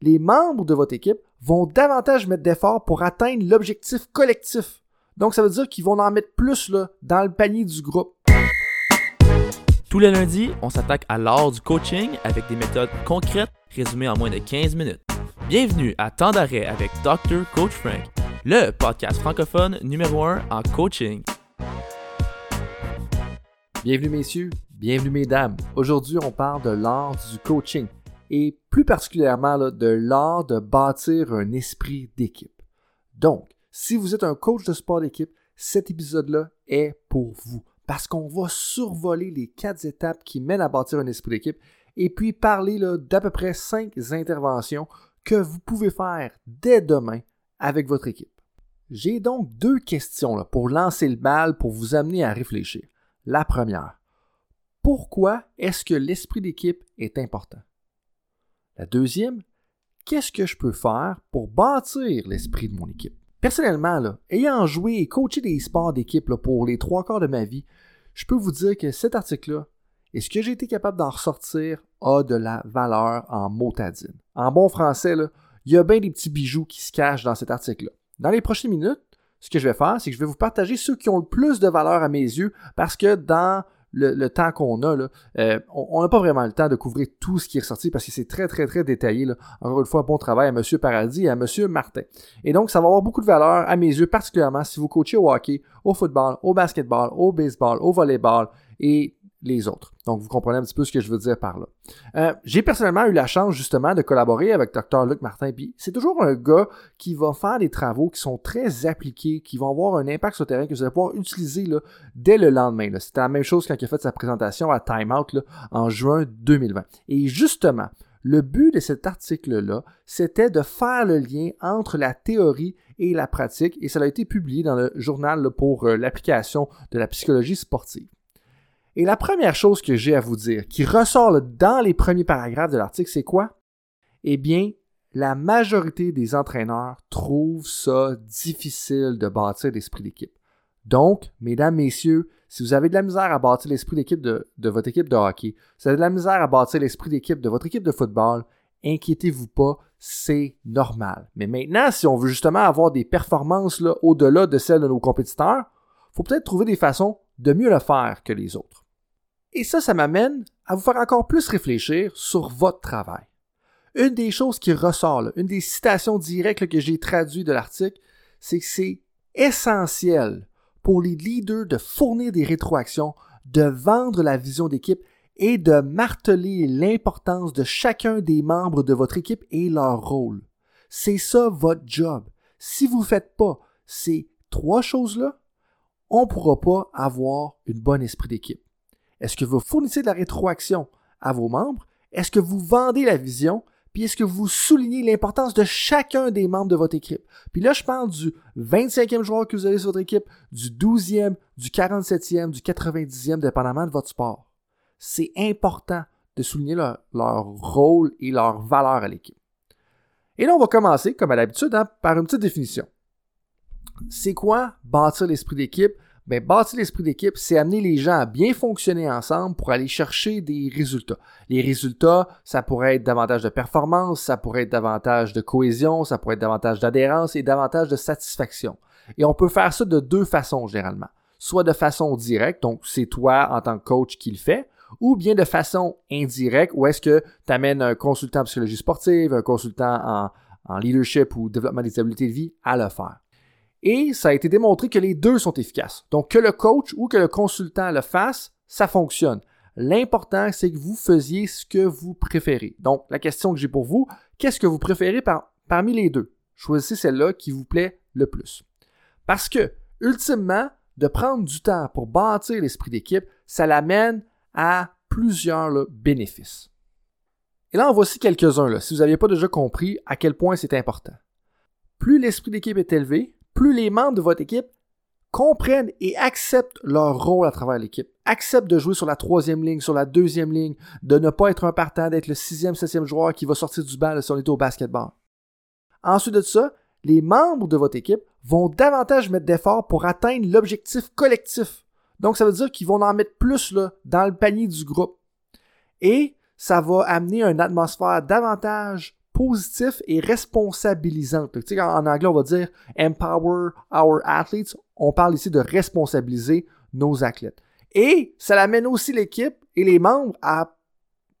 les membres de votre équipe vont davantage mettre d'efforts pour atteindre l'objectif collectif. Donc, ça veut dire qu'ils vont en mettre plus là, dans le panier du groupe. Tous les lundis, on s'attaque à l'art du coaching avec des méthodes concrètes résumées en moins de 15 minutes. Bienvenue à Temps d'arrêt avec Dr. Coach Frank, le podcast francophone numéro 1 en coaching. Bienvenue messieurs, bienvenue mesdames. Aujourd'hui, on parle de l'art du coaching et plus particulièrement de l'art de bâtir un esprit d'équipe. Donc, si vous êtes un coach de sport d'équipe, cet épisode-là est pour vous parce qu'on va survoler les quatre étapes qui mènent à bâtir un esprit d'équipe et puis parler d'à peu près cinq interventions que vous pouvez faire dès demain avec votre équipe. J'ai donc deux questions pour lancer le bal, pour vous amener à réfléchir. La première, pourquoi est-ce que l'esprit d'équipe est important? La deuxième, qu'est-ce que je peux faire pour bâtir l'esprit de mon équipe? Personnellement, ayant joué et coaché des sports d'équipe pour les trois quarts de ma vie, je peux vous dire que cet article-là et ce que j'ai été capable d'en ressortir a de la valeur en motadine. En bon français, il y a bien des petits bijoux qui se cachent dans cet article-là. Dans les prochaines minutes, ce que je vais faire, c'est que je vais vous partager ceux qui ont le plus de valeur à mes yeux parce que dans le, temps qu'on a, là, euh, on n'a pas vraiment le temps de couvrir tout ce qui est ressorti parce que c'est très, très, très détaillé. Là. Encore une fois, bon travail à M. Paradis et à M. Martin. Et donc, ça va avoir beaucoup de valeur à mes yeux, particulièrement si vous coachez au hockey, au football, au basketball, au baseball, au volleyball et les autres. Donc, vous comprenez un petit peu ce que je veux dire par là. Euh, j'ai personnellement eu la chance justement de collaborer avec Dr. Luc Martin, puis c'est toujours un gars qui va faire des travaux qui sont très appliqués, qui vont avoir un impact sur le terrain que vous allez pouvoir utiliser là, dès le lendemain. C'était la même chose quand il a fait sa présentation à Time Out là, en juin 2020. Et justement, le but de cet article-là, c'était de faire le lien entre la théorie et la pratique, et ça a été publié dans le journal pour euh, l'application de la psychologie sportive. Et la première chose que j'ai à vous dire, qui ressort dans les premiers paragraphes de l'article, c'est quoi? Eh bien, la majorité des entraîneurs trouvent ça difficile de bâtir l'esprit d'équipe. Donc, mesdames, messieurs, si vous avez de la misère à bâtir l'esprit d'équipe de, votre équipe de hockey, si vous avez de la misère à bâtir l'esprit d'équipe de votre équipe de football, inquiétez-vous pas, c'est normal. Mais maintenant, si on veut justement avoir des performances au-delà de celles de nos compétiteurs, il faut peut-être trouver des façons de mieux le faire que les autres. Et ça, ça m'amène à vous faire encore plus réfléchir sur votre travail. Une des choses qui ressort, une des citations directes que j'ai traduites de l'article, c'est que c'est essentiel pour les leaders de fournir des rétroactions, de vendre la vision d'équipe et de marteler l'importance de chacun des membres de votre équipe et leur rôle. C'est ça votre job. Si vous ne faites pas ces trois choses-là, on ne pourra pas avoir une bonne esprit d'équipe. Est-ce que vous fournissez de la rétroaction à vos membres? Est-ce que vous vendez la vision? Puis est-ce que vous soulignez l'importance de chacun des membres de votre équipe? Puis là, je parle du 25e joueur que vous avez sur votre équipe, du 12e, du 47e, du 90e, dépendamment de votre sport. C'est important de souligner leur, rôle et leur valeur à l'équipe. Et là, on va commencer, comme à l'habitude, hein, par une petite définition. C'est quoi bâtir l'esprit d'équipe? Ben, bâtir l'esprit d'équipe, c'est amener les gens à bien fonctionner ensemble pour aller chercher des résultats. Les résultats, ça pourrait être davantage de performance, ça pourrait être davantage de cohésion, ça pourrait être davantage d'adhérence et davantage de satisfaction. Et on peut faire ça de deux façons généralement. Soit de façon directe, donc c'est toi en tant que coach qui le fait, ou bien de façon indirecte, où est-ce que tu amènes un consultant en psychologie sportive, un consultant en, en leadership ou développement des habiletés de vie à le faire. Et ça a été démontré que les deux sont efficaces. Donc que le coach ou que le consultant le fasse, ça fonctionne. L'important, c'est que vous faisiez ce que vous préférez. Donc la question que j'ai pour vous, qu'est-ce que vous préférez parmi les deux? Choisissez celle-là qui vous plaît le plus. Parce que, ultimement, de prendre du temps pour bâtir l'esprit d'équipe, ça l'amène à plusieurs bénéfices. Et là, en voici quelques-uns, si vous n'aviez pas déjà compris à quel point c'est important. Plus l'esprit d'équipe est élevé, plus les membres de votre équipe comprennent et acceptent leur rôle à travers l'équipe, acceptent de jouer sur la troisième ligne, sur la deuxième ligne, de ne pas être un partant, d'être le sixième, septième joueur qui va sortir du banc si on est au basketball. Ensuite de ça, les membres de votre équipe vont davantage mettre d'efforts pour atteindre l'objectif collectif. Donc, ça veut dire qu'ils vont en mettre plus là, dans le panier du groupe. Et ça va amener une atmosphère davantage positif et responsabilisante. Tu sais, en, anglais, on va dire empower our athletes. On parle ici de responsabiliser nos athlètes. Et ça amène aussi l'équipe et les membres à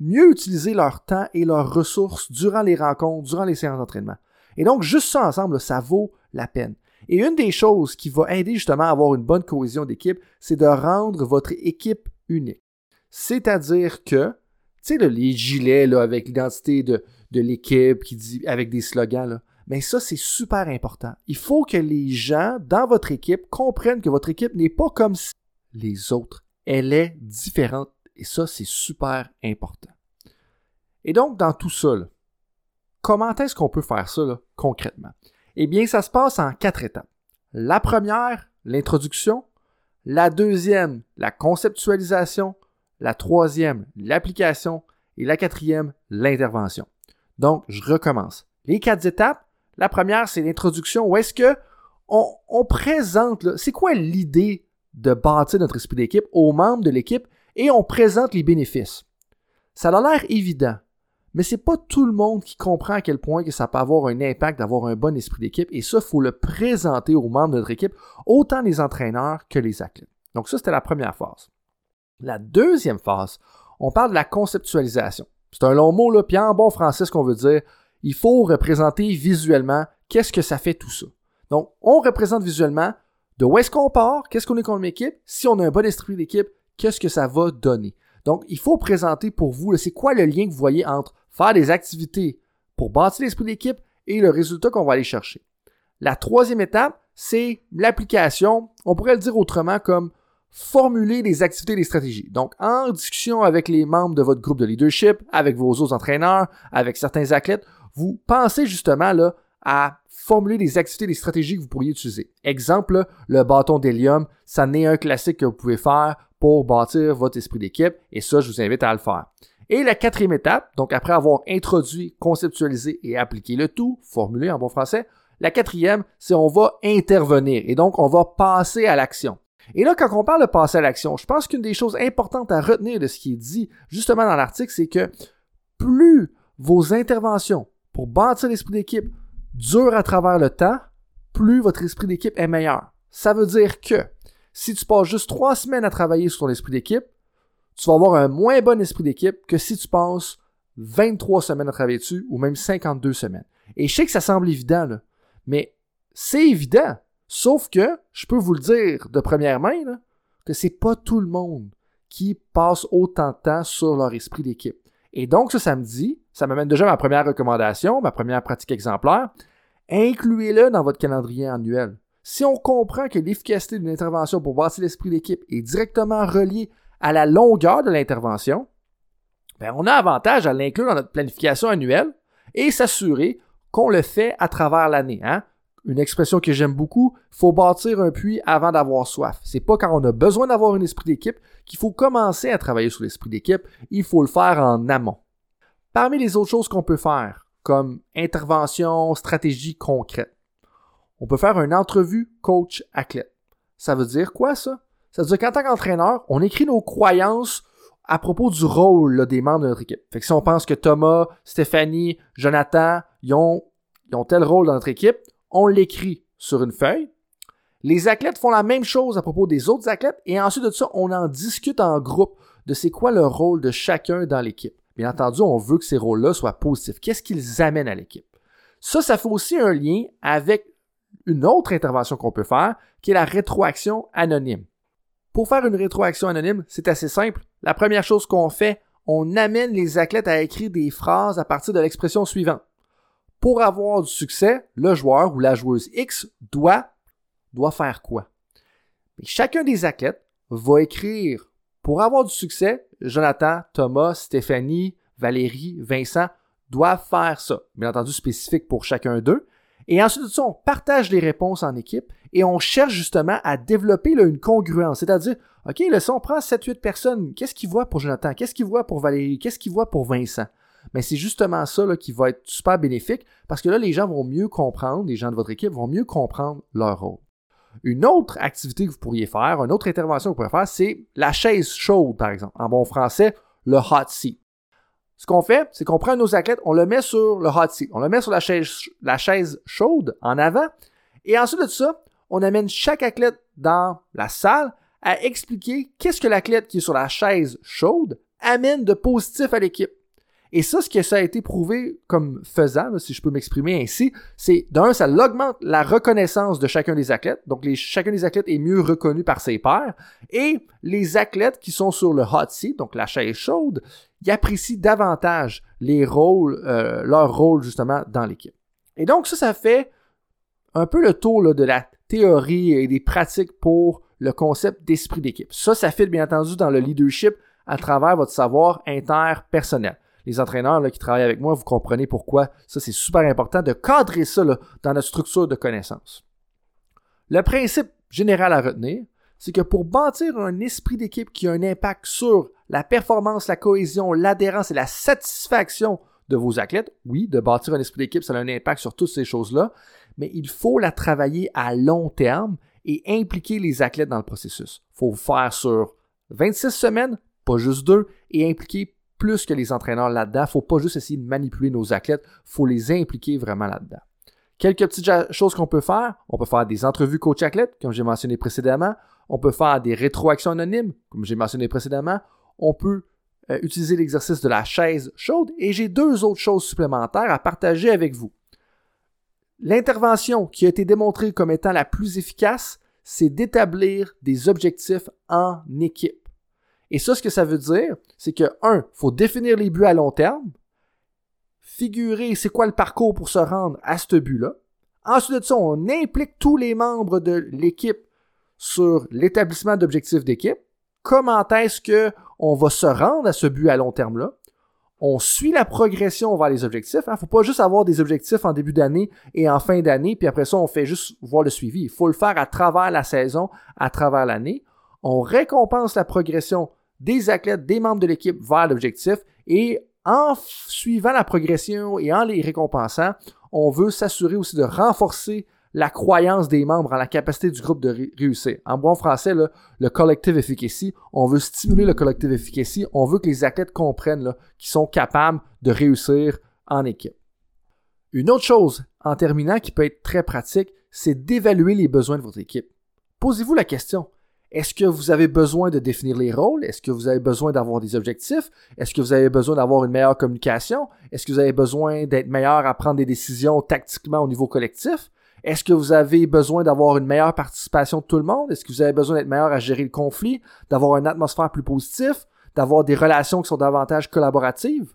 mieux utiliser leur temps et leurs ressources durant les rencontres, durant les séances d'entraînement. Et donc, juste ça ensemble, ça vaut la peine. Et une des choses qui va aider justement à avoir une bonne cohésion d'équipe, c'est de rendre votre équipe unique. C'est-à-dire que, tu sais, les gilets avec l'identité de, de l'équipe qui dit avec des slogans, mais ça, c'est super important. Il faut que les gens dans votre équipe comprennent que votre équipe n'est pas comme les autres. Elle est différente. Et ça, c'est super important. Et donc, dans tout ça, comment est-ce qu'on peut faire ça concrètement? Eh bien, ça se passe en quatre étapes. La première, l'introduction. La deuxième, la conceptualisation. La troisième, l'application. Et la quatrième, l'intervention. Donc, je recommence. Les quatre étapes. La première, c'est l'introduction où est-ce que on, présente, c'est quoi l'idée de bâtir notre esprit d'équipe aux membres de l'équipe et on présente les bénéfices? Ça a l'air évident, mais c'est pas tout le monde qui comprend à quel point que ça peut avoir un impact d'avoir un bon esprit d'équipe et ça, il faut le présenter aux membres de notre équipe, autant les entraîneurs que les athlètes. Donc ça, c'était la première phase. La deuxième phase, on parle de la conceptualisation. C'est un long mot, là, puis en bon français, ce qu'on veut dire, il faut représenter visuellement qu'est-ce que ça fait tout ça. Donc, on représente visuellement de où est-ce qu'on part, qu'est-ce qu'on est comme équipe, si on a un bon esprit d'équipe, qu'est-ce que ça va donner. Donc, il faut présenter pour vous, c'est quoi le lien que vous voyez entre faire des activités pour bâtir l'esprit d'équipe et le résultat qu'on va aller chercher. La troisième étape, c'est l'application. On pourrait le dire autrement comme formuler des activités et des stratégies. Donc, en discussion avec les membres de votre groupe de leadership, avec vos autres entraîneurs, avec certains athlètes, vous pensez justement là, à formuler des activités, des stratégies que vous pourriez utiliser. Exemple, le bâton d'hélium, ça n'est un classique que vous pouvez faire pour bâtir votre esprit d'équipe et ça, je vous invite à le faire. Et la quatrième étape, donc après avoir introduit, conceptualisé et appliqué le tout, formulé en bon français, la quatrième, c'est on va intervenir et donc on va passer à l'action. Et là, quand on parle de passer à l'action, je pense qu'une des choses importantes à retenir de ce qui est dit justement dans l'article, c'est que plus vos interventions pour bâtir l'esprit d'équipe durent à travers le temps, plus votre esprit d'équipe est meilleur. Ça veut dire que si tu passes juste trois semaines à travailler sur ton esprit d'équipe, tu vas avoir un moins bon esprit d'équipe que si tu passes 23 semaines à travailler dessus ou même 52 semaines. Et je sais que ça semble évident, mais c'est évident. Sauf que, je peux vous le dire de première main, que c'est pas tout le monde qui passe autant de temps sur leur esprit d'équipe. Et donc, ce samedi, ça m'amène déjà à ma première recommandation, ma première pratique exemplaire. Incluez-le dans votre calendrier annuel. Si on comprend que l'efficacité d'une intervention pour bâtir l'esprit d'équipe est directement reliée à la longueur de l'intervention, ben on a avantage à l'inclure dans notre planification annuelle et s'assurer qu'on le fait à travers l'année. Hein? Une expression que j'aime beaucoup, faut bâtir un puits avant d'avoir soif. C'est pas quand on a besoin d'avoir un esprit d'équipe qu'il faut commencer à travailler sur l'esprit d'équipe, il faut le faire en amont. Parmi les autres choses qu'on peut faire, comme intervention, stratégie concrète, on peut faire une entrevue coach-athlète. Ça veut dire quoi ça? Ça veut dire qu'en tant qu'entraîneur, on écrit nos croyances à propos du rôle des membres de notre équipe. Fait que si on pense que Thomas, Stéphanie, Jonathan, ils ont, ils ont tel rôle dans notre équipe, on l'écrit sur une feuille. Les athlètes font la même chose à propos des autres athlètes et ensuite de ça, on en discute en groupe de c'est quoi le rôle de chacun dans l'équipe. Bien entendu, on veut que ces rôles-là soient positifs. Qu'est-ce qu'ils amènent à l'équipe? Ça, ça fait aussi un lien avec une autre intervention qu'on peut faire, qui est la rétroaction anonyme. Pour faire une rétroaction anonyme, c'est assez simple. La première chose qu'on fait, on amène les athlètes à écrire des phrases à partir de l'expression suivante. Pour avoir du succès, le joueur ou la joueuse X doit, faire quoi? chacun des athlètes va écrire pour avoir du succès, Jonathan, Thomas, Stéphanie, Valérie, Vincent doivent faire ça. Bien entendu, spécifique pour chacun d'eux. Et ensuite de ça, on partage les réponses en équipe et on cherche justement à développer une congruence. C'est-à-dire, OK, là, si on prend 7-8 personnes, qu'est-ce qu'ils voient pour Jonathan? Qu'est-ce qu'ils voient pour Valérie? Qu'est-ce qu'ils voient pour Vincent? Mais c'est justement ça qui va être super bénéfique parce que là, les gens vont mieux comprendre, les gens de votre équipe vont mieux comprendre leur rôle. Une autre activité que vous pourriez faire, une autre intervention que vous pourriez faire, c'est la chaise chaude, par exemple. En bon français, le hot seat. ce qu'on fait, c'est qu'on prend nos athlètes, on le met sur le hot seat, on le met sur la chaise, la chaise chaude en avant, et ensuite de ça, on amène chaque athlète dans la salle à expliquer qu'est-ce que l'athlète qui est sur la chaise chaude amène de positif à l'équipe. Et ça, ce que ça a été prouvé comme faisant, si je peux m'exprimer ainsi, c'est d'un, ça augmente la reconnaissance de chacun des athlètes. Donc, les, chacun des athlètes est mieux reconnu par ses pairs. Et les athlètes qui sont sur le hot seat, donc la chaise chaude, ils apprécient davantage les rôles, euh, leur rôle justement dans l'équipe. Et donc, ça, ça fait un peu le tour de la théorie et des pratiques pour le concept d'esprit d'équipe. Ça, ça fait bien entendu dans le leadership à travers votre savoir interpersonnel les entraîneurs là, qui travaillent avec moi, vous comprenez pourquoi ça c'est super important de cadrer ça dans notre structure de connaissances. Le principe général à retenir, c'est que pour bâtir un esprit d'équipe qui a un impact sur la performance, la cohésion, l'adhérence et la satisfaction de vos athlètes, oui, de bâtir un esprit d'équipe, ça a un impact sur toutes ces choses-là, mais il faut la travailler à long terme et impliquer les athlètes dans le processus. Il faut faire sur 26 semaines, pas juste deux, et impliquer plus que les entraîneurs là-dedans. Faut pas juste essayer de manipuler nos athlètes, faut les impliquer vraiment là-dedans. Quelques petites choses qu'on peut faire. On peut faire des entrevues coach-athlète, comme j'ai mentionné précédemment. On peut faire des rétroactions anonymes, comme j'ai mentionné précédemment. On peut euh, utiliser l'exercice de la chaise chaude. Et j'ai deux autres choses supplémentaires à partager avec vous. L'intervention qui a été démontrée comme étant la plus efficace, c'est d'établir des objectifs en équipe. Et ça, ce que ça veut dire, c'est que, un, il faut définir les buts à long terme, figurer c'est quoi le parcours pour se rendre à ce but-là. Ensuite de ça, on implique tous les membres de l'équipe sur l'établissement d'objectifs d'équipe. Comment est-ce qu'on va se rendre à ce but à long terme-là? On suit la progression vers les objectifs. Il hein. ne faut pas juste avoir des objectifs en début d'année et en fin d'année, puis après ça, on fait juste voir le suivi. Il faut le faire à travers la saison, à travers l'année. On récompense la progression des athlètes, des membres de l'équipe vers l'objectif et en suivant la progression et en les récompensant, on veut s'assurer aussi de renforcer la croyance des membres en la capacité du groupe de réussir. En bon français, le collective efficacy, on veut stimuler le collective efficacy, on veut que les athlètes comprennent qu'ils sont capables de réussir en équipe. Une autre chose, en terminant, qui peut être très pratique, c'est d'évaluer les besoins de votre équipe. Posez-vous la question, est-ce que vous avez besoin de définir les rôles? Est-ce que vous avez besoin d'avoir des objectifs? Est-ce que vous avez besoin d'avoir une meilleure communication? Est-ce que vous avez besoin d'être meilleur à prendre des décisions tactiquement au niveau collectif? Est-ce que vous avez besoin d'avoir une meilleure participation de tout le monde? Est-ce que vous avez besoin d'être meilleur à gérer le conflit, d'avoir une atmosphère plus positive, d'avoir des relations qui sont davantage collaboratives?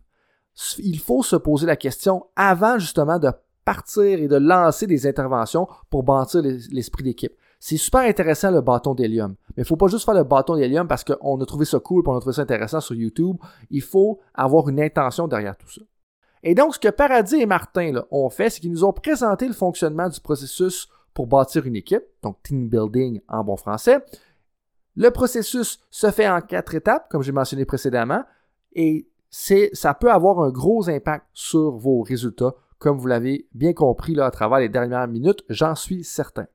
Il faut se poser la question avant justement de partir et de lancer des interventions pour bâtir l'esprit d'équipe. C'est super intéressant le bâton d'hélium. Mais il faut pas juste faire le bâton d'hélium parce qu'on a trouvé ça cool et on a trouvé ça intéressant sur YouTube. Il faut avoir une intention derrière tout ça. Et donc, ce que Paradis et Martin ont fait, c'est qu'ils nous ont présenté le fonctionnement du processus pour bâtir une équipe, donc team building en bon français. Le processus se fait en quatre étapes, comme j'ai mentionné précédemment, et ça peut avoir un gros impact sur vos résultats, comme vous l'avez bien compris à travers les dernières minutes, j'en suis certain.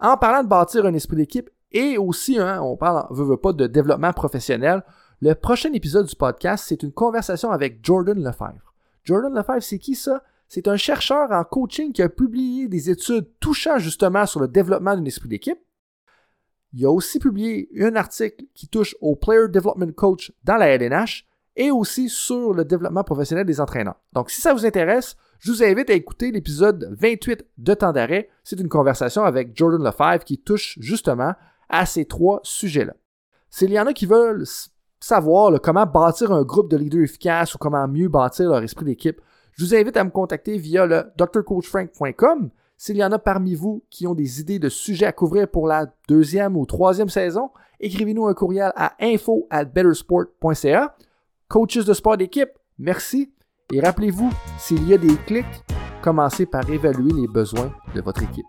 En parlant de bâtir un esprit d'équipe et aussi, hein, on parle, veut, veut pas, de développement professionnel, le prochain épisode du podcast, c'est une conversation avec Jordan Lefebvre. Jordan Lefebvre, c'est qui ça? C'est un chercheur en coaching qui a publié des études touchant justement sur le développement d'un esprit d'équipe. Il a aussi publié un article qui touche au Player Development Coach dans la LNH et aussi sur le développement professionnel des entraîneurs. Donc, si ça vous intéresse, je vous invite à écouter l'épisode 28 de Temps d'arrêt. C'est une conversation avec Jordan Lefebvre qui touche justement à ces trois sujets-là. S'il y en a qui veulent savoir comment bâtir un groupe de leaders efficaces ou comment mieux bâtir leur esprit d'équipe, je vous invite à me contacter via le drcoachfrank.com. S'il y en a parmi vous qui ont des idées de sujets à couvrir pour la deuxième ou troisième saison, écrivez-nous un courriel à info at bettersport.ca. Coaches de sport d'équipe, merci et rappelez-vous, s'il y a des clics, commencez par évaluer les besoins de votre équipe.